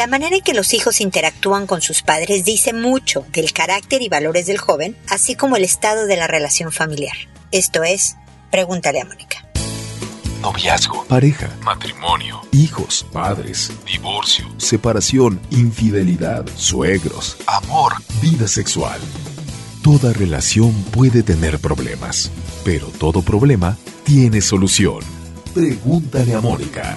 La manera en que los hijos interactúan con sus padres dice mucho del carácter y valores del joven, así como el estado de la relación familiar. Esto es, pregúntale a Mónica. Noviazgo, pareja, matrimonio, hijos, padres, divorcio, separación, infidelidad, suegros, amor, vida sexual. Toda relación puede tener problemas, pero todo problema tiene solución. Pregúntale a Mónica.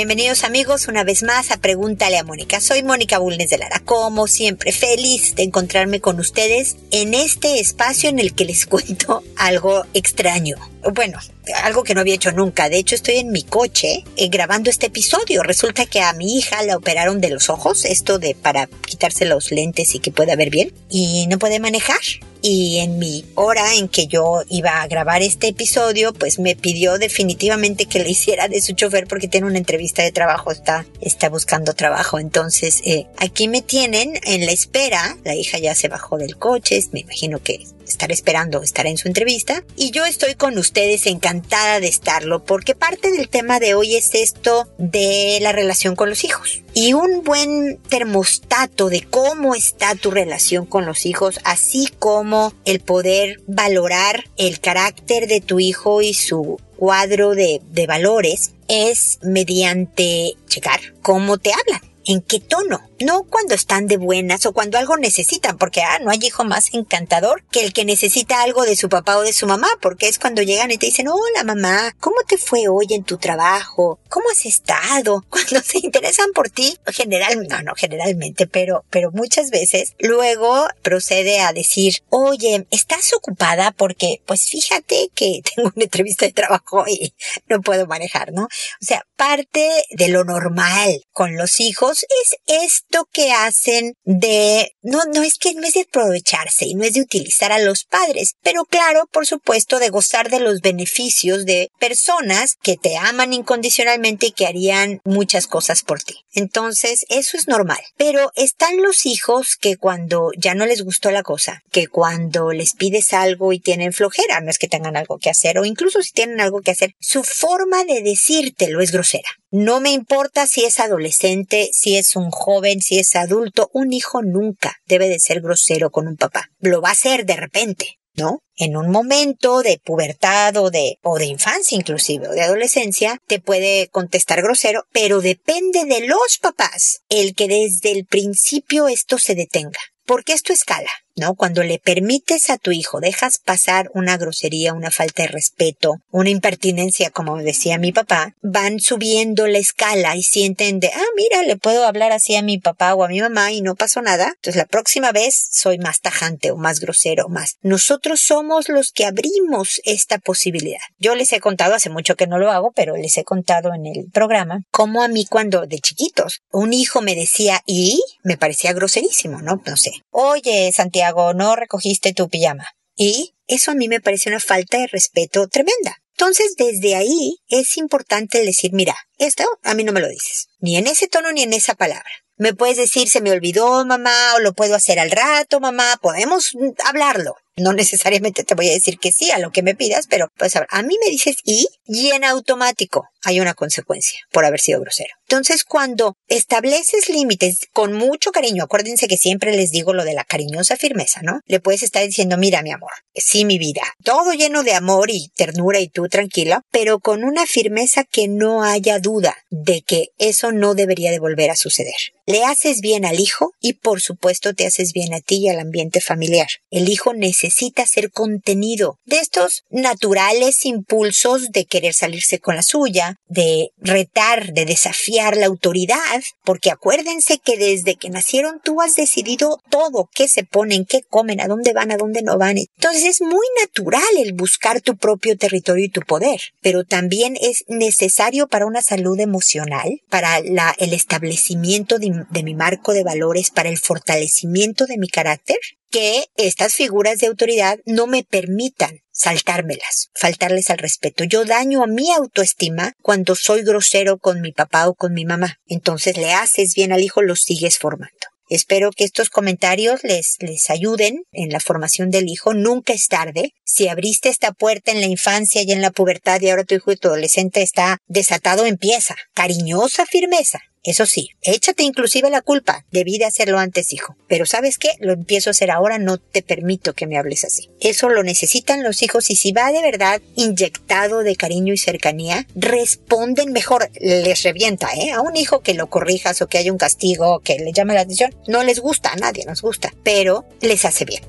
Bienvenidos amigos una vez más a Pregúntale a Mónica. Soy Mónica Bulnes de Lara, como siempre feliz de encontrarme con ustedes en este espacio en el que les cuento algo extraño. Bueno, algo que no había hecho nunca. De hecho, estoy en mi coche eh, grabando este episodio. Resulta que a mi hija la operaron de los ojos, esto de para quitarse los lentes y que pueda ver bien, y no puede manejar. Y en mi hora en que yo iba a grabar este episodio, pues me pidió definitivamente que le hiciera de su chofer porque tiene una entrevista de trabajo, está, está buscando trabajo. Entonces, eh, aquí me tienen en la espera. La hija ya se bajó del coche, me imagino que estar esperando estar en su entrevista. Y yo estoy con ustedes encantada de estarlo porque parte del tema de hoy es esto de la relación con los hijos. Y un buen termostato de cómo está tu relación con los hijos, así como el poder valorar el carácter de tu hijo y su cuadro de, de valores, es mediante checar cómo te hablan en qué tono. No cuando están de buenas o cuando algo necesitan, porque ah, no hay hijo más encantador que el que necesita algo de su papá o de su mamá, porque es cuando llegan y te dicen, hola mamá, ¿cómo te fue hoy en tu trabajo? ¿Cómo has estado? Cuando se interesan por ti, general, no, no, generalmente, pero, pero muchas veces, luego procede a decir, oye, ¿estás ocupada? Porque, pues fíjate que tengo una entrevista de trabajo y no puedo manejar, ¿no? O sea, parte de lo normal con los hijos es esto que hacen de, no, no es que no es de aprovecharse y no es de utilizar a los padres, pero claro, por supuesto, de gozar de los beneficios de personas que te aman incondicionalmente y que harían muchas cosas por ti. Entonces, eso es normal. Pero están los hijos que cuando ya no les gustó la cosa, que cuando les pides algo y tienen flojera, no es que tengan algo que hacer, o incluso si tienen algo que hacer, su forma de decírtelo es grosera. No me importa si es adolescente, si es un joven, si es adulto, un hijo nunca debe de ser grosero con un papá. Lo va a ser de repente, ¿no? En un momento de pubertad o de, o de infancia inclusive, o de adolescencia, te puede contestar grosero, pero depende de los papás el que desde el principio esto se detenga. Porque esto escala. ¿No? Cuando le permites a tu hijo, dejas pasar una grosería, una falta de respeto, una impertinencia, como decía mi papá, van subiendo la escala y sienten de, ah, mira, le puedo hablar así a mi papá o a mi mamá y no pasó nada. Entonces la próxima vez soy más tajante o más grosero, más. Nosotros somos los que abrimos esta posibilidad. Yo les he contado, hace mucho que no lo hago, pero les he contado en el programa, cómo a mí cuando de chiquitos un hijo me decía y me parecía groserísimo, ¿no? No sé. Oye, Santiago, No recogiste tu pijama. Y eso a mí me parece una falta de respeto tremenda. Entonces, desde ahí es importante decir, mira, esto a mí no me lo dices, ni en ese tono ni en esa palabra. Me puedes decir, se me olvidó, mamá, o lo puedo hacer al rato, mamá, podemos hablarlo. No necesariamente te voy a decir que sí a lo que me pidas, pero pues a mí me dices y, y en automático hay una consecuencia por haber sido grosero. Entonces, cuando estableces límites con mucho cariño, acuérdense que siempre les digo lo de la cariñosa firmeza, ¿no? Le puedes estar diciendo, mira, mi amor, sí, mi vida, todo lleno de amor y ternura y tú tranquila, pero con una firmeza que no haya duda de que eso no debería de volver a suceder. Le haces bien al hijo y por supuesto te haces bien a ti y al ambiente familiar. El hijo necesita ser contenido de estos naturales impulsos de querer salirse con la suya, de retar, de desafiar la autoridad, porque acuérdense que desde que nacieron tú has decidido todo, qué se ponen, qué comen, a dónde van, a dónde no van. Entonces es muy natural el buscar tu propio territorio y tu poder, pero también es necesario para una salud emocional, para la, el establecimiento de mi marco de valores, para el fortalecimiento de mi carácter, que estas figuras de autoridad no me permitan saltármelas, faltarles al respeto. Yo daño a mi autoestima cuando soy grosero con mi papá o con mi mamá. Entonces le haces bien al hijo, lo sigues formando. Espero que estos comentarios les, les ayuden en la formación del hijo. Nunca es tarde. Si abriste esta puerta en la infancia y en la pubertad y ahora tu hijo adolescente está desatado, empieza. Cariñosa firmeza. Eso sí, échate inclusive la culpa. Debí de hacerlo antes, hijo. Pero ¿sabes qué? Lo empiezo a hacer ahora, no te permito que me hables así. Eso lo necesitan los hijos y si va de verdad inyectado de cariño y cercanía, responden mejor. Les revienta, ¿eh? A un hijo que lo corrijas o que haya un castigo, que le llame la atención, no les gusta, a nadie nos gusta, pero les hace bien.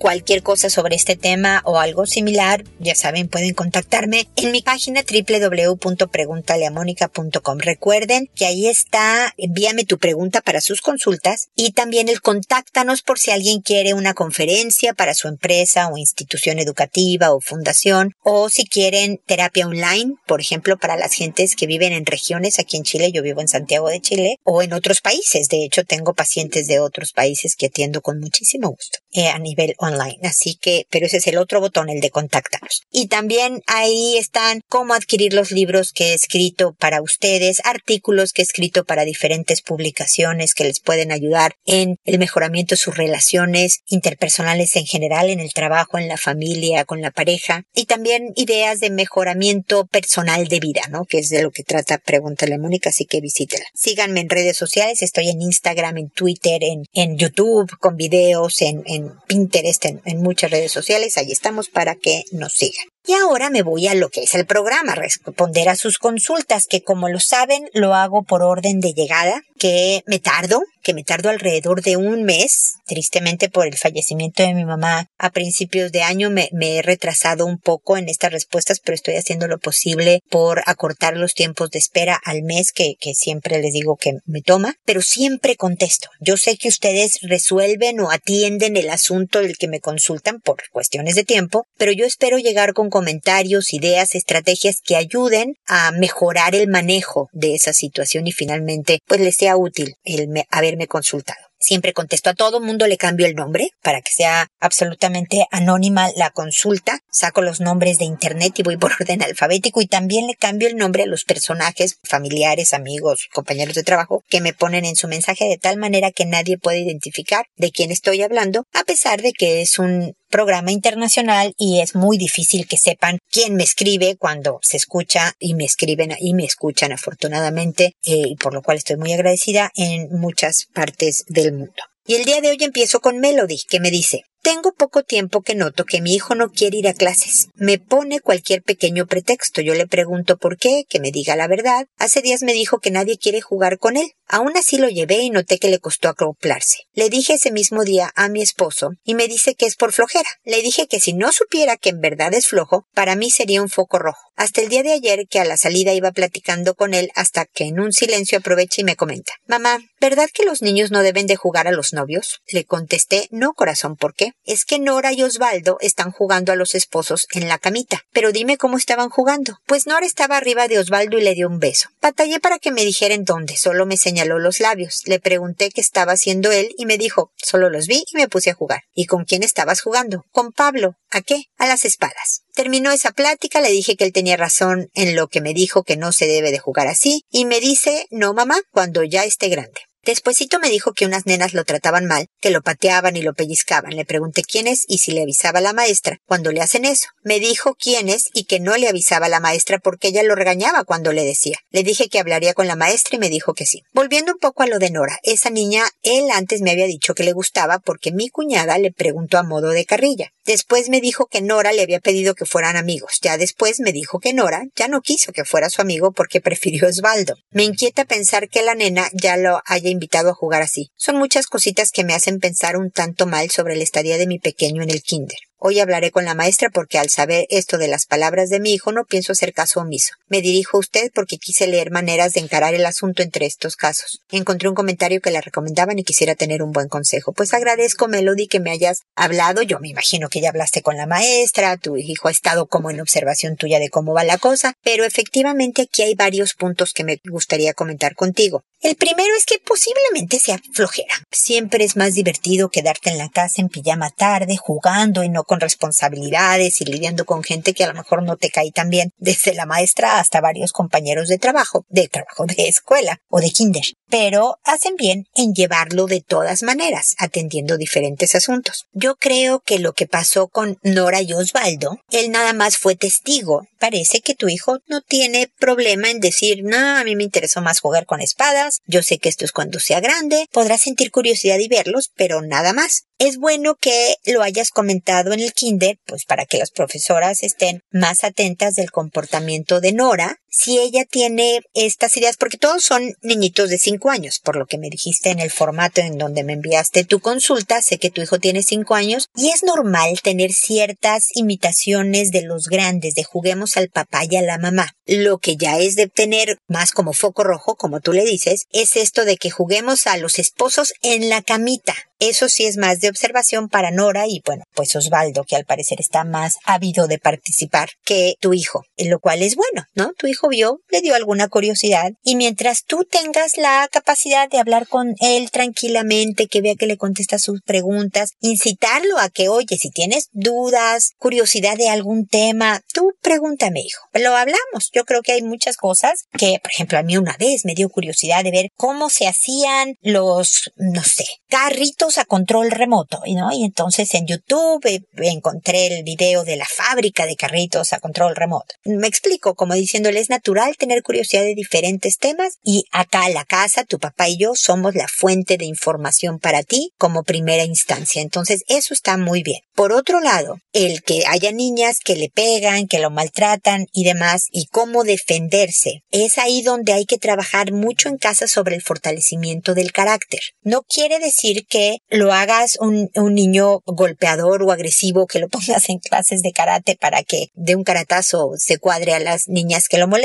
Cualquier cosa sobre este tema o algo similar, ya saben, pueden contactarme en mi página www.preguntaleamónica.com. Recuerden que ahí está, envíame tu pregunta para sus consultas y también el contáctanos por si alguien quiere una conferencia para su empresa o institución educativa o fundación o si quieren terapia online, por ejemplo, para las gentes que viven en regiones, aquí en Chile, yo vivo en Santiago de Chile o en otros países. De hecho, tengo pacientes de otros países que atiendo con muchísimo gusto eh, a nivel online Así que, pero ese es el otro botón, el de contáctanos. Y también ahí están cómo adquirir los libros que he escrito para ustedes, artículos que he escrito para diferentes publicaciones que les pueden ayudar en el mejoramiento de sus relaciones interpersonales en general, en el trabajo, en la familia, con la pareja. Y también ideas de mejoramiento personal de vida, ¿no? Que es de lo que trata Pregúntale a Mónica, así que visítela. Síganme en redes sociales, estoy en Instagram, en Twitter, en, en YouTube, con videos, en, en Pinterest, en, muchas redes sociales. Allí estamos para que nos sigan. Y ahora me voy a lo que es el programa, responder a sus consultas, que como lo saben, lo hago por orden de llegada, que me tardo, que me tardo alrededor de un mes. Tristemente por el fallecimiento de mi mamá a principios de año me, he retrasado un poco en estas respuestas, pero estoy haciendo lo posible por acortar los tiempos de espera al mes que, que siempre les digo que me toma, pero siempre contesto. Yo sé que ustedes resuelven o atienden el asunto del que me consultan por cuestiones de tiempo, pero yo espero llegar con comentarios, ideas, estrategias que ayuden a mejorar el manejo de esa situación y finalmente pues les sea útil el haberme consultado. Siempre contesto a todo mundo, le cambio el nombre para que sea absolutamente anónima la consulta. Saco los nombres de internet y voy por orden alfabético y también le cambio el nombre a los personajes, familiares, amigos, compañeros de trabajo que me ponen en su mensaje de tal manera que nadie puede identificar de quién estoy hablando, a pesar de que es un programa internacional y es muy difícil que sepan quién me escribe cuando se escucha y me escriben y me escuchan afortunadamente eh, y por lo cual estoy muy agradecida en muchas partes del mundo. Y el día de hoy empiezo con Melody, que me dice, tengo poco tiempo que noto que mi hijo no quiere ir a clases. Me pone cualquier pequeño pretexto. Yo le pregunto por qué, que me diga la verdad. Hace días me dijo que nadie quiere jugar con él. Aún así lo llevé y noté que le costó acoplarse. Le dije ese mismo día a mi esposo y me dice que es por flojera. Le dije que si no supiera que en verdad es flojo, para mí sería un foco rojo. Hasta el día de ayer que a la salida iba platicando con él hasta que en un silencio aprovecha y me comenta. Mamá, ¿verdad que los niños no deben de jugar a los novios? Le contesté, no corazón, ¿por qué? Es que Nora y Osvaldo están jugando a los esposos en la camita. Pero dime cómo estaban jugando. Pues Nora estaba arriba de Osvaldo y le dio un beso. Batallé para que me dijera en dónde, solo me señaló los labios. Le pregunté qué estaba haciendo él y me dijo, solo los vi y me puse a jugar. ¿Y con quién estabas jugando? Con Pablo. ¿A qué? A las espadas. Terminó esa plática, le dije que él tenía razón en lo que me dijo que no se debe de jugar así, y me dice, no mamá, cuando ya esté grande. Despuésito me dijo que unas nenas lo trataban mal, que lo pateaban y lo pellizcaban. Le pregunté quién es y si le avisaba a la maestra cuando le hacen eso. Me dijo quién es y que no le avisaba a la maestra porque ella lo regañaba cuando le decía. Le dije que hablaría con la maestra y me dijo que sí. Volviendo un poco a lo de Nora, esa niña él antes me había dicho que le gustaba porque mi cuñada le preguntó a modo de carrilla. Después me dijo que Nora le había pedido que fueran amigos. Ya después me dijo que Nora ya no quiso que fuera su amigo porque prefirió Osvaldo. Me inquieta pensar que la nena ya lo haya invitado a jugar así. Son muchas cositas que me hacen pensar un tanto mal sobre la estadía de mi pequeño en el kinder. Hoy hablaré con la maestra porque al saber esto de las palabras de mi hijo no pienso hacer caso omiso. Me dirijo a usted porque quise leer maneras de encarar el asunto entre estos casos. Encontré un comentario que le recomendaban y quisiera tener un buen consejo. Pues agradezco, Melody, que me hayas hablado. Yo me imagino que ya hablaste con la maestra, tu hijo ha estado como en observación tuya de cómo va la cosa, pero efectivamente aquí hay varios puntos que me gustaría comentar contigo. El primero es que posiblemente sea flojera. Siempre es más divertido quedarte en la casa en pijama tarde, jugando y no con responsabilidades y lidiando con gente que a lo mejor no te cae tan bien, desde la maestra hasta varios compañeros de trabajo, de trabajo de escuela o de kinder. Pero hacen bien en llevarlo de todas maneras, atendiendo diferentes asuntos. Yo creo que lo que pasó con Nora y Osvaldo, él nada más fue testigo. Parece que tu hijo no tiene problema en decir, no, a mí me interesó más jugar con espadas, yo sé que esto es cuando sea grande, podrás sentir curiosidad y verlos, pero nada más. Es bueno que lo hayas comentado en el kinder, pues para que las profesoras estén más atentas del comportamiento de Nora, si ella tiene estas ideas, porque todos son niñitos de 5 años, por lo que me dijiste en el formato en donde me enviaste tu consulta, sé que tu hijo tiene 5 años y es normal tener ciertas imitaciones de los grandes, de juguemos al papá y a la mamá. Lo que ya es de tener más como foco rojo, como tú le dices, es esto de que juguemos a los esposos en la camita. Eso sí es más de observación para Nora y bueno, pues Osvaldo, que al parecer está más ávido de participar que tu hijo, lo cual es bueno, ¿no? Tu hijo vio, le dio alguna curiosidad y mientras tú tengas la capacidad de hablar con él tranquilamente, que vea que le contesta sus preguntas, incitarlo a que, oye, si tienes dudas, curiosidad de algún tema, tú pregúntame, hijo. Lo hablamos. Yo creo que hay muchas cosas que, por ejemplo, a mí una vez me dio curiosidad de ver cómo se hacían los, no sé, carritos a control remoto, ¿no? Y entonces en YouTube encontré el video de la fábrica de carritos a control remoto. Me explico, como diciéndole, natural tener curiosidad de diferentes temas y acá la casa, tu papá y yo somos la fuente de información para ti como primera instancia. Entonces eso está muy bien. Por otro lado, el que haya niñas que le pegan, que lo maltratan y demás, y cómo defenderse, es ahí donde hay que trabajar mucho en casa sobre el fortalecimiento del carácter. No quiere decir que lo hagas un, un, niño golpeador o agresivo, que lo pongas en clases de karate para que de un caratazo se cuadre a las niñas que lo molestan,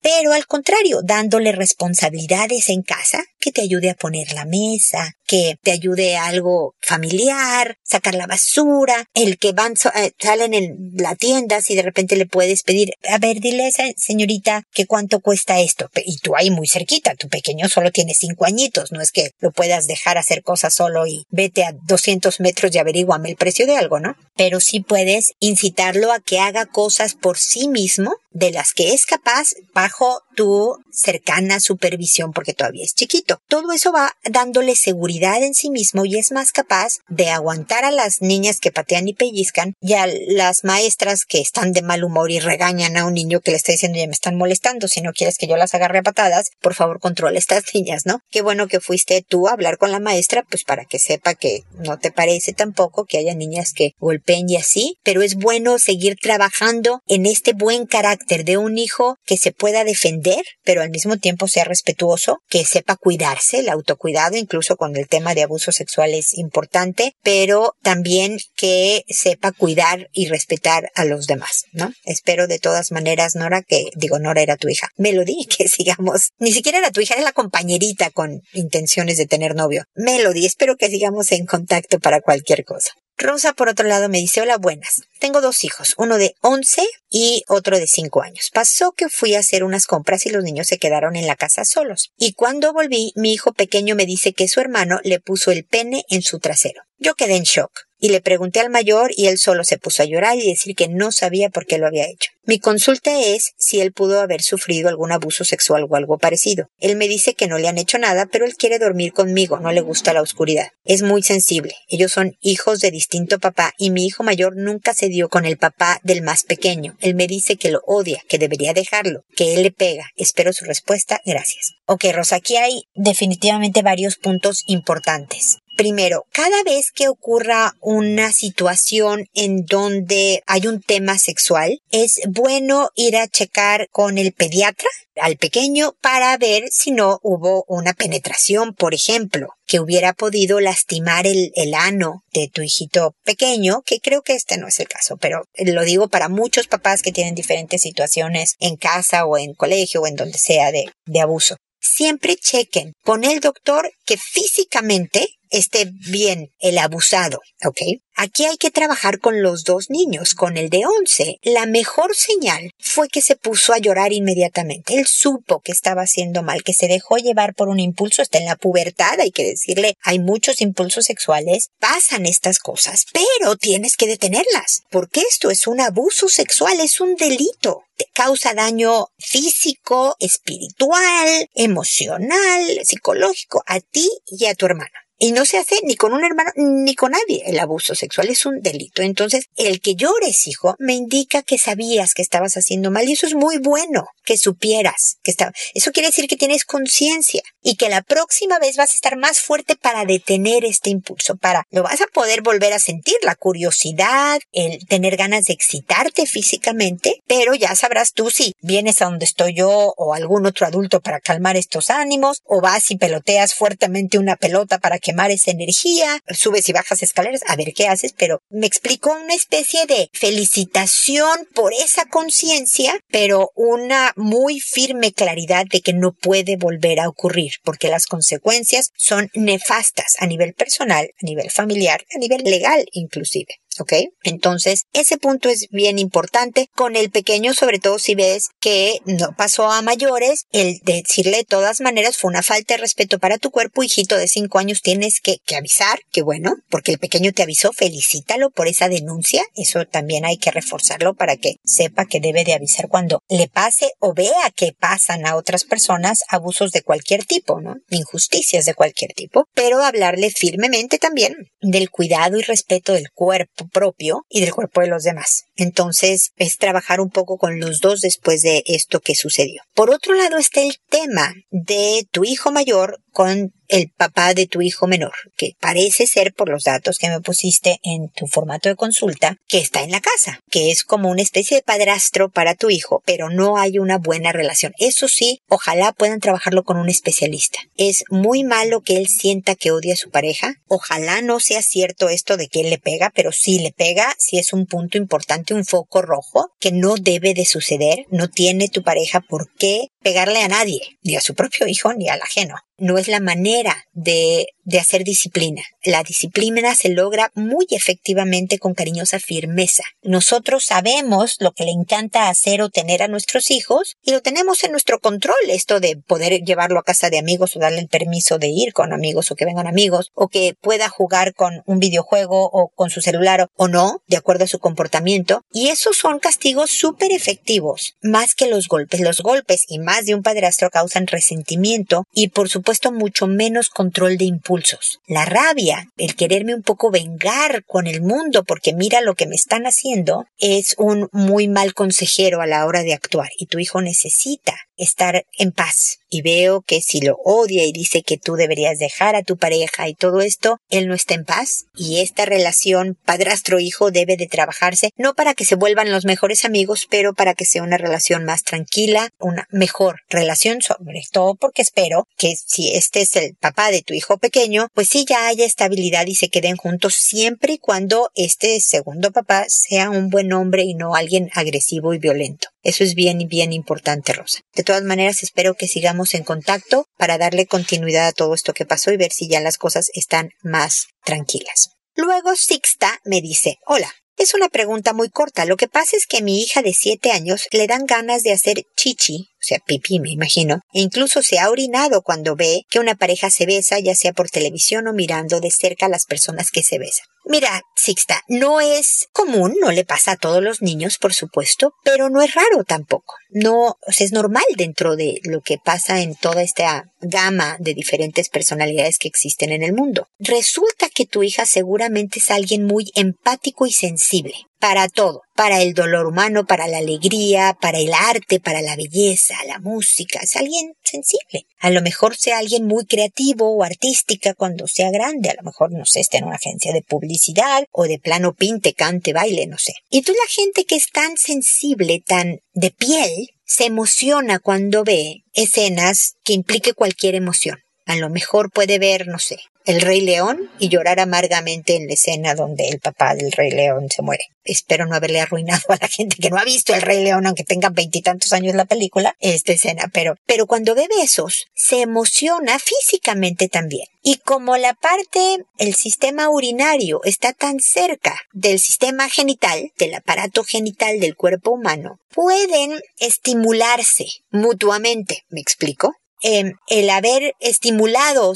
pero al contrario, dándole responsabilidades en casa que te ayude a poner la mesa, que te ayude a algo familiar, sacar la basura, el que van, eh, salen en la tienda, si de repente le puedes pedir, a ver, dile a esa señorita que cuánto cuesta esto. Y tú ahí muy cerquita, tu pequeño solo tiene cinco añitos, no es que lo puedas dejar hacer cosas solo y vete a 200 metros y averíguame el precio de algo, ¿no? Pero sí puedes incitarlo a que haga cosas por sí mismo de las que es capaz bajo tu cercana supervisión porque todavía es chiquito. Todo eso va dándole seguridad en sí mismo y es más capaz de aguantar a las niñas que patean y pellizcan y a las maestras que están de mal humor y regañan a un niño que le está diciendo ya me están molestando, si no quieres que yo las agarre a patadas, por favor controla estas niñas, ¿no? Qué bueno que fuiste tú a hablar con la maestra pues para que sepa que no te parece tampoco que haya niñas que golpeen y así, pero es bueno seguir trabajando en este buen carácter de un hijo que se pueda defender, pero al mismo tiempo sea respetuoso, que sepa cuidarse, el autocuidado, incluso con el tema de abuso sexual es importante, pero también que sepa cuidar y respetar a los demás, ¿no? Espero de todas maneras, Nora, que digo, Nora era tu hija, Melody, que sigamos, ni siquiera era tu hija, era la compañerita con intenciones de tener novio. Melody, espero que sigamos en contacto para cualquier cosa. Rosa, por otro lado, me dice, hola, buenas. Tengo dos hijos, uno de 11 y otro de 5 años. Pasó que fui a hacer unas compras y los niños se quedaron en la casa solos. Y cuando volví, mi hijo pequeño me dice que su hermano le puso el pene en su trasero. Yo quedé en shock y le pregunté al mayor y él solo se puso a llorar y decir que no sabía por qué lo había hecho. Mi consulta es si él pudo haber sufrido algún abuso sexual o algo parecido. Él me dice que no le han hecho nada, pero él quiere dormir conmigo, no le gusta la oscuridad. Es muy sensible. Ellos son hijos de distinto papá y mi hijo mayor nunca se dio con el papá del más pequeño. Él me dice que lo odia, que debería dejarlo, que él le pega. Espero su respuesta. Gracias. Ok, Rosa, aquí hay definitivamente varios puntos importantes. Primero, cada vez que ocurra una situación en donde hay un tema sexual, es bueno ir a checar con el pediatra al pequeño para ver si no hubo una penetración, por ejemplo, que hubiera podido lastimar el, el, ano de tu hijito pequeño, que creo que este no es el caso, pero lo digo para muchos papás que tienen diferentes situaciones en casa o en colegio o en donde sea de, de abuso. Siempre chequen con el doctor que físicamente esté bien el abusado, ¿ok? Aquí hay que trabajar con los dos niños. Con el de 11, la mejor señal fue que se puso a llorar inmediatamente. Él supo que estaba haciendo mal, que se dejó llevar por un impulso. Está en la pubertad, hay que decirle, hay muchos impulsos sexuales. Pasan estas cosas, pero tienes que detenerlas, porque esto es un abuso sexual, es un delito. Te causa daño físico, espiritual, emocional, psicológico a ti y a tu hermano. Y no se hace ni con un hermano ni con nadie. El abuso sexual es un delito. Entonces, el que llores, hijo, me indica que sabías que estabas haciendo mal y eso es muy bueno, que supieras que estaba. Eso quiere decir que tienes conciencia y que la próxima vez vas a estar más fuerte para detener este impulso, para lo vas a poder volver a sentir, la curiosidad, el tener ganas de excitarte físicamente, pero ya sabrás tú si vienes a donde estoy yo o algún otro adulto para calmar estos ánimos o vas y peloteas fuertemente una pelota para que quemar esa energía, subes y bajas escaleras, a ver qué haces, pero me explicó una especie de felicitación por esa conciencia, pero una muy firme claridad de que no puede volver a ocurrir, porque las consecuencias son nefastas a nivel personal, a nivel familiar, a nivel legal inclusive. ¿Ok? Entonces, ese punto es bien importante. Con el pequeño, sobre todo si ves que no pasó a mayores, el decirle de todas maneras fue una falta de respeto para tu cuerpo, hijito de cinco años, tienes que, que avisar, que bueno, porque el pequeño te avisó, felicítalo por esa denuncia. Eso también hay que reforzarlo para que sepa que debe de avisar cuando le pase o vea que pasan a otras personas abusos de cualquier tipo, ¿no? Injusticias de cualquier tipo, pero hablarle firmemente también del cuidado y respeto del cuerpo propio y del cuerpo de los demás. Entonces es trabajar un poco con los dos después de esto que sucedió. Por otro lado está el tema de tu hijo mayor con el papá de tu hijo menor, que parece ser por los datos que me pusiste en tu formato de consulta, que está en la casa, que es como una especie de padrastro para tu hijo, pero no hay una buena relación. Eso sí, ojalá puedan trabajarlo con un especialista. Es muy malo que él sienta que odia a su pareja. Ojalá no sea cierto esto de que él le pega, pero sí le pega, si es un punto importante, un foco rojo, que no debe de suceder. No tiene tu pareja por qué pegarle a nadie, ni a su propio hijo ni al ajeno. No es la manera de, de hacer disciplina. La disciplina se logra muy efectivamente con cariñosa firmeza. Nosotros sabemos lo que le encanta hacer o tener a nuestros hijos y lo tenemos en nuestro control, esto de poder llevarlo a casa de amigos o darle el permiso de ir con amigos o que vengan amigos o que pueda jugar con un videojuego o con su celular o no, de acuerdo a su comportamiento. Y esos son castigos súper efectivos, más que los golpes. Los golpes y más de un padrastro causan resentimiento y por supuesto mucho menos control de impulsos. La rabia, el quererme un poco vengar con el mundo porque mira lo que me están haciendo, es un muy mal consejero a la hora de actuar y tu hijo necesita estar en paz. Y veo que si lo odia y dice que tú deberías dejar a tu pareja y todo esto, él no está en paz. Y esta relación padrastro-hijo debe de trabajarse, no para que se vuelvan los mejores amigos, pero para que sea una relación más tranquila, una mejor relación, sobre todo porque espero que si este es el papá de tu hijo pequeño, pues sí ya haya estabilidad y se queden juntos siempre y cuando este segundo papá sea un buen hombre y no alguien agresivo y violento. Eso es bien, bien importante, Rosa. Todas maneras, espero que sigamos en contacto para darle continuidad a todo esto que pasó y ver si ya las cosas están más tranquilas. Luego Sixta me dice, hola, es una pregunta muy corta. Lo que pasa es que a mi hija de siete años le dan ganas de hacer chichi, o sea, pipí, me imagino, e incluso se ha orinado cuando ve que una pareja se besa, ya sea por televisión o mirando de cerca a las personas que se besan. Mira, Sixta, no es común, no le pasa a todos los niños, por supuesto, pero no es raro tampoco. No, o sea, es normal dentro de lo que pasa en toda esta gama de diferentes personalidades que existen en el mundo. Resulta que tu hija seguramente es alguien muy empático y sensible para todo, para el dolor humano, para la alegría, para el arte, para la belleza, la música, es alguien sensible. A lo mejor sea alguien muy creativo o artística cuando sea grande, a lo mejor, no sé, esté en una agencia de publicidad o de plano pinte, cante, baile, no sé. Y tú la gente que es tan sensible, tan de piel, se emociona cuando ve escenas que implique cualquier emoción. A lo mejor puede ver, no sé, el Rey León y llorar amargamente en la escena donde el papá del Rey León se muere. Espero no haberle arruinado a la gente que no ha visto el Rey León, aunque tenga veintitantos años la película, esta escena, pero, pero cuando ve besos, se emociona físicamente también. Y como la parte, el sistema urinario está tan cerca del sistema genital, del aparato genital del cuerpo humano, pueden estimularse mutuamente. ¿Me explico? Em, el haber estimulado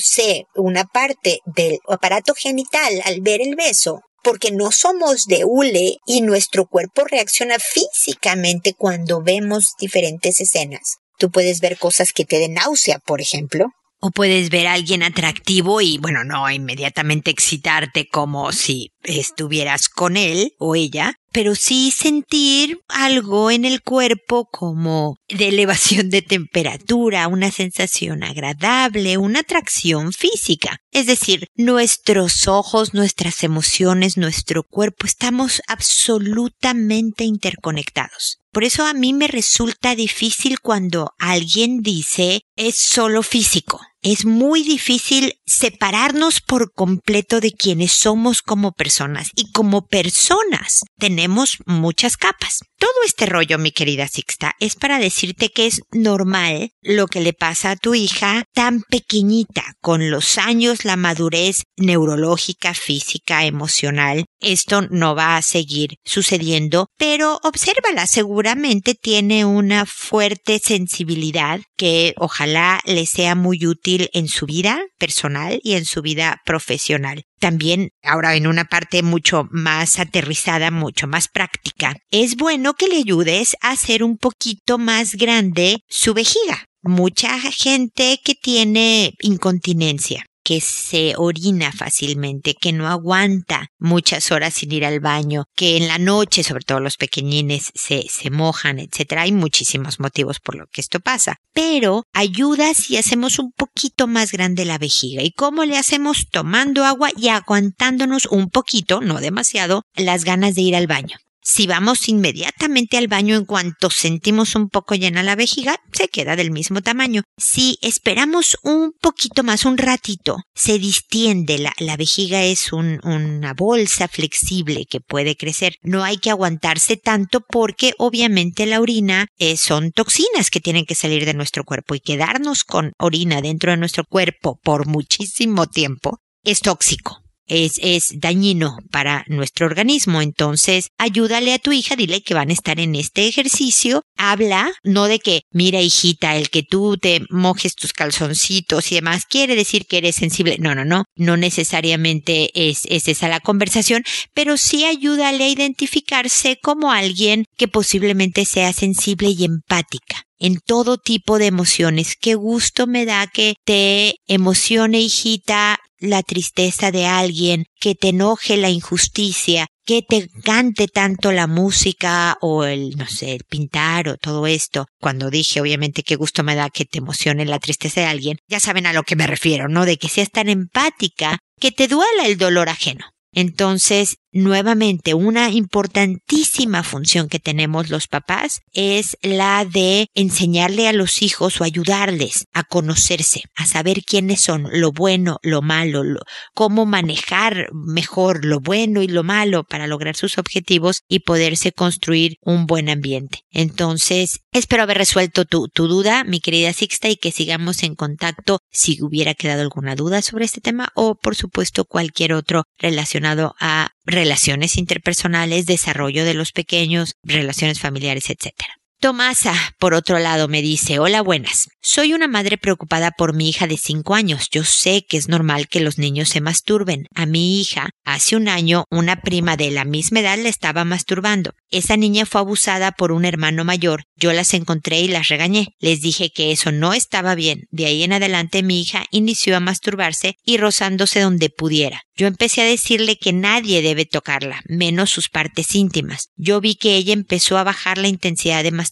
una parte del aparato genital al ver el beso, porque no somos de hule y nuestro cuerpo reacciona físicamente cuando vemos diferentes escenas. Tú puedes ver cosas que te den náusea, por ejemplo, o puedes ver a alguien atractivo y, bueno, no inmediatamente excitarte como si estuvieras con él o ella, pero sí sentir algo en el cuerpo como de elevación de temperatura, una sensación agradable, una atracción física. Es decir, nuestros ojos, nuestras emociones, nuestro cuerpo, estamos absolutamente interconectados. Por eso a mí me resulta difícil cuando alguien dice es solo físico. Es muy difícil separarnos por completo de quienes somos como personas y como personas tenemos muchas capas. Todo este rollo, mi querida Sixta, es para decirte que es normal lo que le pasa a tu hija tan pequeñita, con los años, la madurez neurológica, física, emocional. Esto no va a seguir sucediendo, pero obsérvala, seguramente tiene una fuerte sensibilidad que ojalá le sea muy útil en su vida personal y en su vida profesional. También, ahora en una parte mucho más aterrizada, mucho más práctica, es bueno que le ayudes a hacer un poquito más grande su vejiga. Mucha gente que tiene incontinencia que se orina fácilmente, que no aguanta muchas horas sin ir al baño, que en la noche, sobre todo los pequeñines, se, se mojan, etc. Hay muchísimos motivos por lo que esto pasa. Pero ayuda si hacemos un poquito más grande la vejiga. ¿Y cómo le hacemos? Tomando agua y aguantándonos un poquito, no demasiado, las ganas de ir al baño. Si vamos inmediatamente al baño en cuanto sentimos un poco llena la vejiga, se queda del mismo tamaño. Si esperamos un poquito más, un ratito, se distiende. La, la vejiga es una bolsa flexible que puede crecer. No hay que aguantarse tanto porque obviamente la orina eh, son toxinas que tienen que salir de nuestro cuerpo y quedarnos con orina dentro de nuestro cuerpo por muchísimo tiempo es tóxico es, es dañino para nuestro organismo. Entonces, ayúdale a tu hija, dile que van a estar en este ejercicio. Habla, no de que, mira hijita, el que tú te mojes tus calzoncitos y demás, quiere decir que eres sensible. No, no, no, no necesariamente es, es esa la conversación, pero sí ayúdale a identificarse como alguien que posiblemente sea sensible y empática en todo tipo de emociones. Qué gusto me da que te emocione, hijita, la tristeza de alguien, que te enoje la injusticia, que te cante tanto la música o el, no sé, el pintar o todo esto. Cuando dije, obviamente, qué gusto me da que te emocione la tristeza de alguien, ya saben a lo que me refiero, ¿no? De que seas tan empática que te duela el dolor ajeno. Entonces, nuevamente, una importantísima función que tenemos los papás es la de enseñarle a los hijos o ayudarles a conocerse, a saber quiénes son, lo bueno, lo malo, cómo manejar mejor lo bueno y lo malo para lograr sus objetivos y poderse construir un buen ambiente. Entonces, espero haber resuelto tu, tu duda, mi querida Sixta, y que sigamos en contacto si hubiera quedado alguna duda sobre este tema o, por supuesto, cualquier otro relacionado a relaciones interpersonales, desarrollo de los pequeños, relaciones familiares, etc. Tomasa, por otro lado, me dice, hola buenas. Soy una madre preocupada por mi hija de cinco años. Yo sé que es normal que los niños se masturben. A mi hija, hace un año, una prima de la misma edad le estaba masturbando. Esa niña fue abusada por un hermano mayor. Yo las encontré y las regañé. Les dije que eso no estaba bien. De ahí en adelante mi hija inició a masturbarse y rozándose donde pudiera. Yo empecé a decirle que nadie debe tocarla, menos sus partes íntimas. Yo vi que ella empezó a bajar la intensidad de masturbación,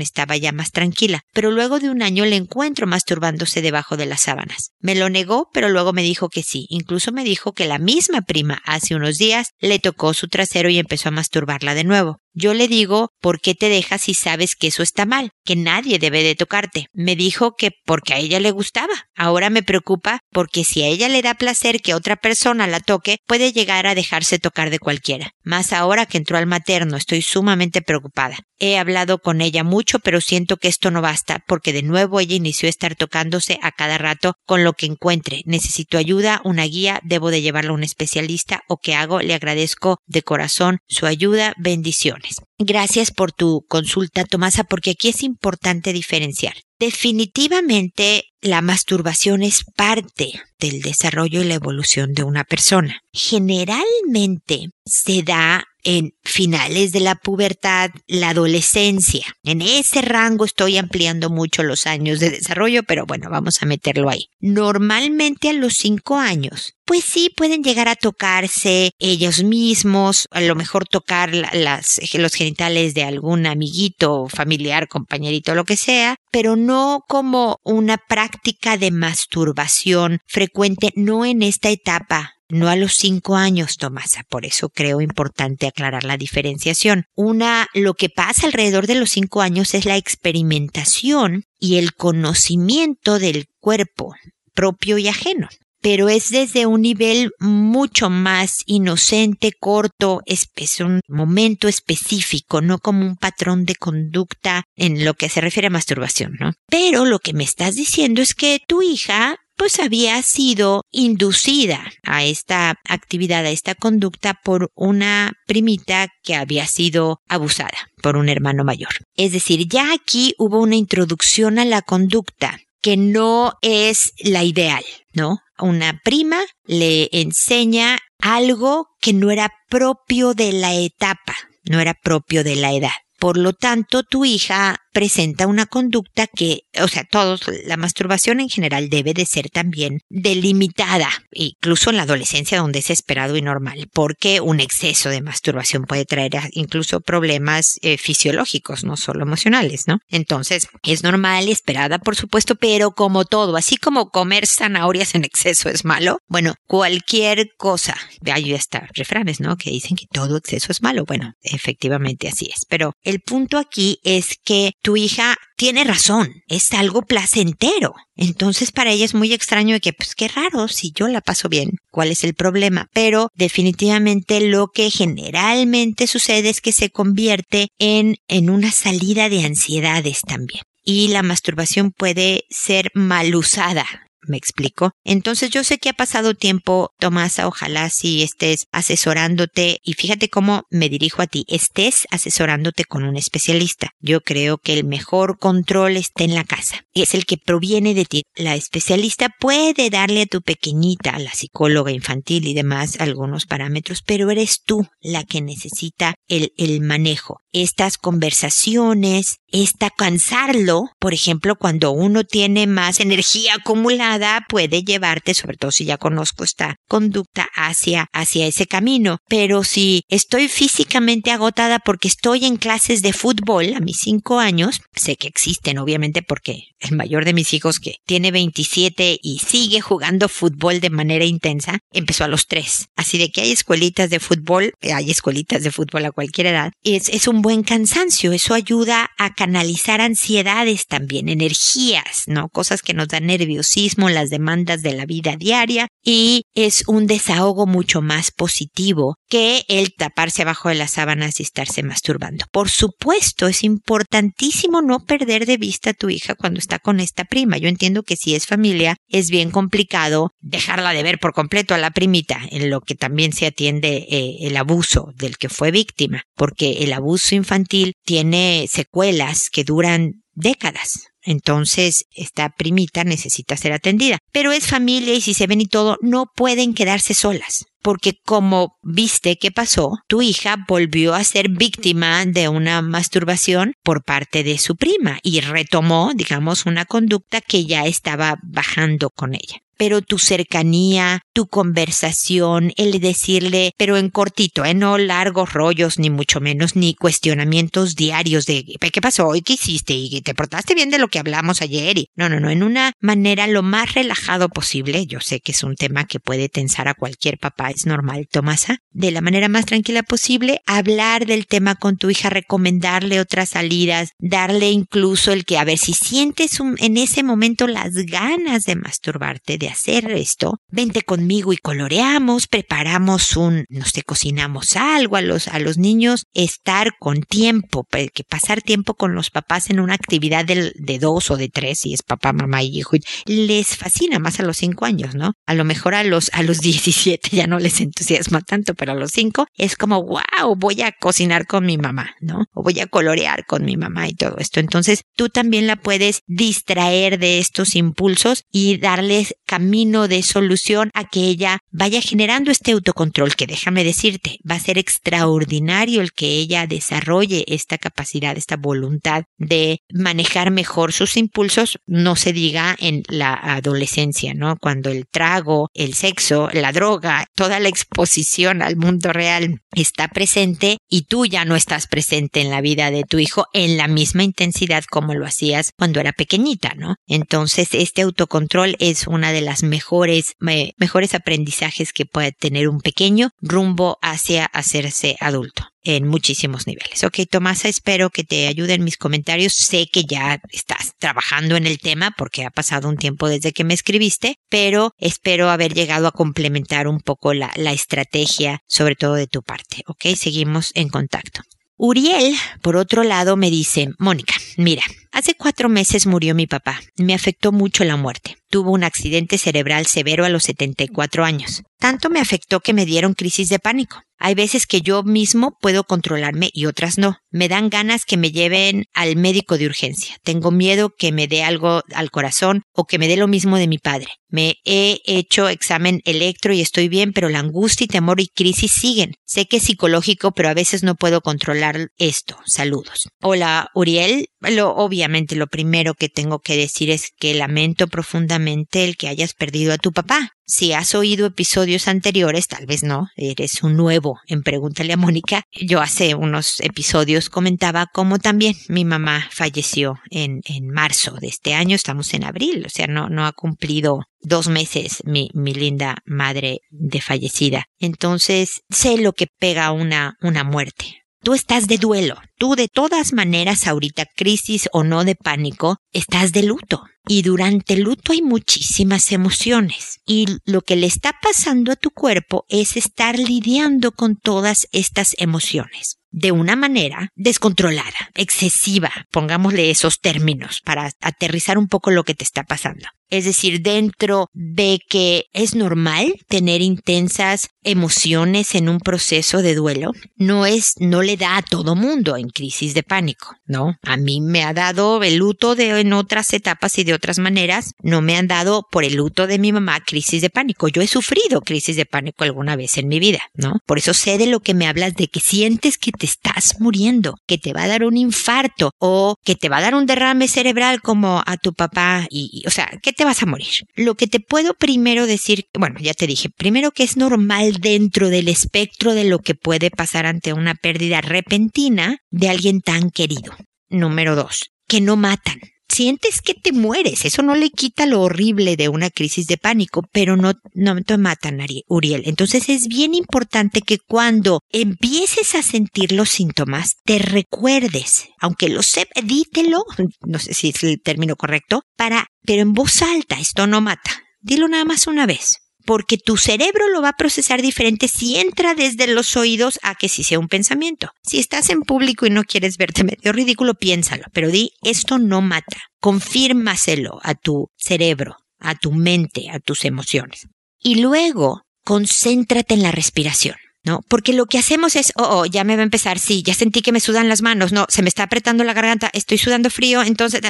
estaba ya más tranquila, pero luego de un año le encuentro masturbándose debajo de las sábanas. Me lo negó, pero luego me dijo que sí. Incluso me dijo que la misma prima hace unos días le tocó su trasero y empezó a masturbarla de nuevo. Yo le digo, ¿por qué te dejas si sabes que eso está mal? Que nadie debe de tocarte. Me dijo que porque a ella le gustaba. Ahora me preocupa porque si a ella le da placer que otra persona la toque, puede llegar a dejarse tocar de cualquiera. Más ahora que entró al materno, estoy sumamente preocupada. He hablado con ella mucho, pero siento que esto no basta, porque de nuevo ella inició a estar tocándose a cada rato con lo que encuentre. Necesito ayuda, una guía, debo de llevarla a un especialista o qué hago. Le agradezco de corazón su ayuda. Bendiciones. Gracias por tu consulta, Tomasa, porque aquí es importante diferenciar. Definitivamente la masturbación es parte del desarrollo y la evolución de una persona. Generalmente se da en finales de la pubertad, la adolescencia. En ese rango estoy ampliando mucho los años de desarrollo, pero bueno, vamos a meterlo ahí. Normalmente a los cinco años, pues sí pueden llegar a tocarse ellos mismos, a lo mejor tocar las, los genitales de algún amiguito, familiar, compañerito, lo que sea, pero no como una práctica de masturbación frecuente, no en esta etapa no a los cinco años, Tomasa. Por eso creo importante aclarar la diferenciación. Una, lo que pasa alrededor de los cinco años es la experimentación y el conocimiento del cuerpo propio y ajeno pero es desde un nivel mucho más inocente, corto, es un momento específico, no como un patrón de conducta en lo que se refiere a masturbación, ¿no? Pero lo que me estás diciendo es que tu hija pues había sido inducida a esta actividad, a esta conducta por una primita que había sido abusada por un hermano mayor. Es decir, ya aquí hubo una introducción a la conducta que no es la ideal, ¿no? Una prima le enseña algo que no era propio de la etapa, no era propio de la edad. Por lo tanto, tu hija presenta una conducta que, o sea, todos, la masturbación en general debe de ser también delimitada, incluso en la adolescencia donde es esperado y normal, porque un exceso de masturbación puede traer incluso problemas eh, fisiológicos, no solo emocionales, ¿no? Entonces, es normal y esperada, por supuesto, pero como todo, así como comer zanahorias en exceso es malo, bueno, cualquier cosa, hay hasta refranes, ¿no? Que dicen que todo exceso es malo. Bueno, efectivamente así es, pero el punto aquí es que tu hija tiene razón, es algo placentero. Entonces para ella es muy extraño que, pues qué raro, si yo la paso bien, ¿cuál es el problema? Pero definitivamente lo que generalmente sucede es que se convierte en, en una salida de ansiedades también. Y la masturbación puede ser mal usada ¿Me explico? Entonces yo sé que ha pasado tiempo, Tomasa, ojalá si estés asesorándote y fíjate cómo me dirijo a ti, estés asesorándote con un especialista. Yo creo que el mejor control está en la casa y es el que proviene de ti. La especialista puede darle a tu pequeñita, a la psicóloga infantil y demás algunos parámetros, pero eres tú la que necesita el, el manejo. Estas conversaciones, esta cansarlo, por ejemplo, cuando uno tiene más energía acumulada, puede llevarte, sobre todo si ya conozco esta conducta, hacia, hacia ese camino. Pero si estoy físicamente agotada porque estoy en clases de fútbol a mis cinco años, sé que existen, obviamente, porque el mayor de mis hijos, que tiene 27 y sigue jugando fútbol de manera intensa, empezó a los tres. Así de que hay escuelitas de fútbol, hay escuelitas de fútbol a cualquier edad. Es, es un buen cansancio. Eso ayuda a canalizar ansiedades también, energías, ¿no? Cosas que nos dan nerviosismo las demandas de la vida diaria y es un desahogo mucho más positivo que el taparse abajo de las sábanas y estarse masturbando. Por supuesto, es importantísimo no perder de vista a tu hija cuando está con esta prima. Yo entiendo que si es familia es bien complicado dejarla de ver por completo a la primita, en lo que también se atiende eh, el abuso del que fue víctima, porque el abuso infantil tiene secuelas que duran décadas. Entonces, esta primita necesita ser atendida. Pero es familia y si se ven y todo, no pueden quedarse solas. Porque como viste que pasó, tu hija volvió a ser víctima de una masturbación por parte de su prima y retomó, digamos, una conducta que ya estaba bajando con ella pero tu cercanía, tu conversación, el decirle, pero en cortito, ¿eh? no largos rollos, ni mucho menos, ni cuestionamientos diarios de ¿qué pasó? ¿Y qué hiciste? ¿Y te portaste bien de lo que hablamos ayer? Y, no, no, no, en una manera lo más relajado posible. Yo sé que es un tema que puede tensar a cualquier papá, es normal, Tomasa. De la manera más tranquila posible, hablar del tema con tu hija, recomendarle otras salidas, darle incluso el que, a ver, si sientes en ese momento las ganas de masturbarte, hacer esto, vente conmigo y coloreamos, preparamos un, no sé, cocinamos algo a los, a los niños, estar con tiempo, que pasar tiempo con los papás en una actividad de, de dos o de tres, si es papá, mamá y hijo, les fascina más a los cinco años, ¿no? A lo mejor a los, a los 17 ya no les entusiasma tanto, pero a los cinco es como, wow, voy a cocinar con mi mamá, ¿no? O voy a colorear con mi mamá y todo esto. Entonces, tú también la puedes distraer de estos impulsos y darles camino de solución a que ella vaya generando este autocontrol que déjame decirte, va a ser extraordinario el que ella desarrolle esta capacidad, esta voluntad de manejar mejor sus impulsos, no se diga en la adolescencia, ¿no? Cuando el trago, el sexo, la droga, toda la exposición al mundo real está presente y tú ya no estás presente en la vida de tu hijo en la misma intensidad como lo hacías cuando era pequeñita, ¿no? Entonces, este autocontrol es una de las mejores, mejores aprendizajes que puede tener un pequeño rumbo hacia hacerse adulto en muchísimos niveles. Ok, Tomasa, espero que te ayuden mis comentarios. Sé que ya estás trabajando en el tema porque ha pasado un tiempo desde que me escribiste, pero espero haber llegado a complementar un poco la, la estrategia, sobre todo de tu parte. Ok, seguimos en contacto. Uriel, por otro lado, me dice, Mónica, mira, hace cuatro meses murió mi papá. Me afectó mucho la muerte. Tuvo un accidente cerebral severo a los 74 años. Tanto me afectó que me dieron crisis de pánico. Hay veces que yo mismo puedo controlarme y otras no. Me dan ganas que me lleven al médico de urgencia. Tengo miedo que me dé algo al corazón o que me dé lo mismo de mi padre. Me he hecho examen electro y estoy bien, pero la angustia y temor y crisis siguen. Sé que es psicológico, pero a veces no puedo controlar esto. Saludos. Hola, Uriel. Lo, obviamente lo primero que tengo que decir es que lamento profundamente el que hayas perdido a tu papá. Si has oído episodios anteriores, tal vez no, eres un nuevo en Pregúntale a Mónica. Yo hace unos episodios comentaba cómo también mi mamá falleció en, en marzo de este año, estamos en abril, o sea, no, no ha cumplido dos meses mi, mi linda madre de fallecida. Entonces, sé lo que pega una, una muerte. Tú estás de duelo. Tú de todas maneras ahorita, crisis o no de pánico, estás de luto. Y durante el luto hay muchísimas emociones. Y lo que le está pasando a tu cuerpo es estar lidiando con todas estas emociones de una manera descontrolada, excesiva, pongámosle esos términos para aterrizar un poco lo que te está pasando. Es decir, dentro de que es normal tener intensas emociones en un proceso de duelo, no es, no le da a todo mundo en crisis de pánico, ¿no? A mí me ha dado el luto de en otras etapas y de otras maneras, no me han dado por el luto de mi mamá crisis de pánico. Yo he sufrido crisis de pánico alguna vez en mi vida, ¿no? Por eso sé de lo que me hablas de que sientes que te estás muriendo, que te va a dar un infarto o que te va a dar un derrame cerebral como a tu papá y, o sea, que te vas a morir. Lo que te puedo primero decir, bueno, ya te dije, primero que es normal dentro del espectro de lo que puede pasar ante una pérdida repentina de alguien tan querido. Número dos, que no matan sientes que te mueres. Eso no le quita lo horrible de una crisis de pánico, pero no, no te matan, Uriel. Entonces es bien importante que cuando empieces a sentir los síntomas, te recuerdes, aunque lo sepa, dítelo, no sé si es el término correcto, para, pero en voz alta, esto no mata. Dilo nada más una vez porque tu cerebro lo va a procesar diferente si entra desde los oídos a que si sea un pensamiento. Si estás en público y no quieres verte medio ridículo, piénsalo, pero di, esto no mata. Confírmaselo a tu cerebro, a tu mente, a tus emociones. Y luego, concéntrate en la respiración. ¿no? Porque lo que hacemos es, oh, oh, ya me va a empezar, sí, ya sentí que me sudan las manos, no, se me está apretando la garganta, estoy sudando frío, entonces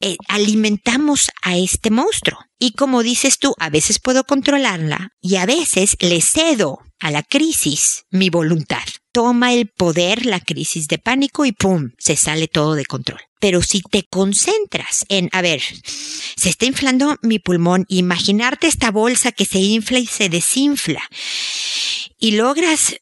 eh, alimentamos a este monstruo. Y como dices tú, a veces puedo controlarla y a veces le cedo a la crisis mi voluntad. Toma el poder la crisis de pánico y ¡pum! se sale todo de control. Pero si te concentras en, a ver, se está inflando mi pulmón, imaginarte esta bolsa que se infla y se desinfla y logras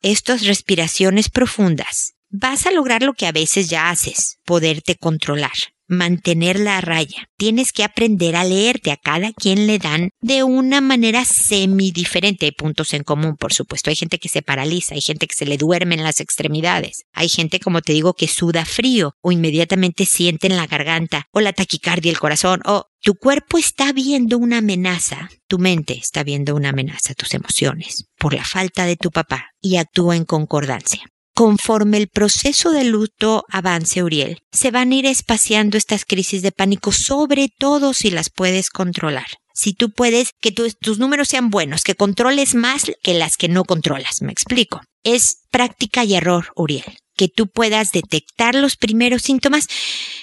estas respiraciones profundas, vas a lograr lo que a veces ya haces, poderte controlar mantener la raya. Tienes que aprender a leerte. A cada quien le dan de una manera semi diferente. Hay puntos en común, por supuesto. Hay gente que se paraliza, hay gente que se le duerme en las extremidades. Hay gente, como te digo, que suda frío o inmediatamente siente en la garganta o la taquicardia, el corazón o tu cuerpo está viendo una amenaza, tu mente está viendo una amenaza, tus emociones, por la falta de tu papá y actúa en concordancia. Conforme el proceso de luto avance, Uriel, se van a ir espaciando estas crisis de pánico, sobre todo si las puedes controlar. Si tú puedes que tus números sean buenos, que controles más que las que no controlas, me explico. Es práctica y error, Uriel, que tú puedas detectar los primeros síntomas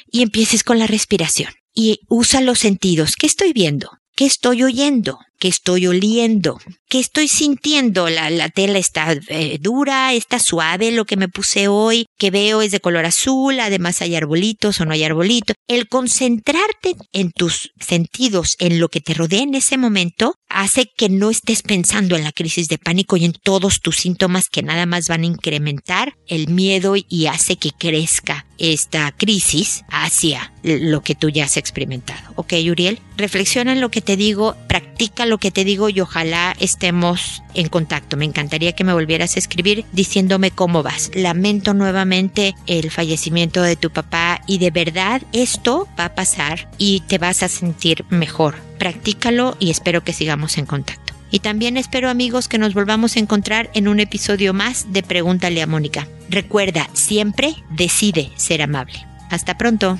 y empieces con la respiración. Y usa los sentidos. ¿Qué estoy viendo? ¿Qué estoy oyendo? ¿Qué estoy oliendo? ¿Qué estoy sintiendo? La, la tela está eh, dura, está suave, lo que me puse hoy, que veo es de color azul, además hay arbolitos o no hay arbolitos. El concentrarte en tus sentidos, en lo que te rodea en ese momento, hace que no estés pensando en la crisis de pánico y en todos tus síntomas que nada más van a incrementar el miedo y hace que crezca esta crisis hacia lo que tú ya has experimentado. ¿Ok, Uriel? Reflexiona en lo que te digo, practica lo que te digo y ojalá estemos en contacto. Me encantaría que me volvieras a escribir diciéndome cómo vas. Lamento nuevamente el fallecimiento de tu papá y de verdad esto va a pasar y te vas a sentir mejor. Practícalo y espero que sigamos en contacto. Y también espero amigos que nos volvamos a encontrar en un episodio más de Pregúntale a Mónica. Recuerda, siempre decide ser amable. Hasta pronto.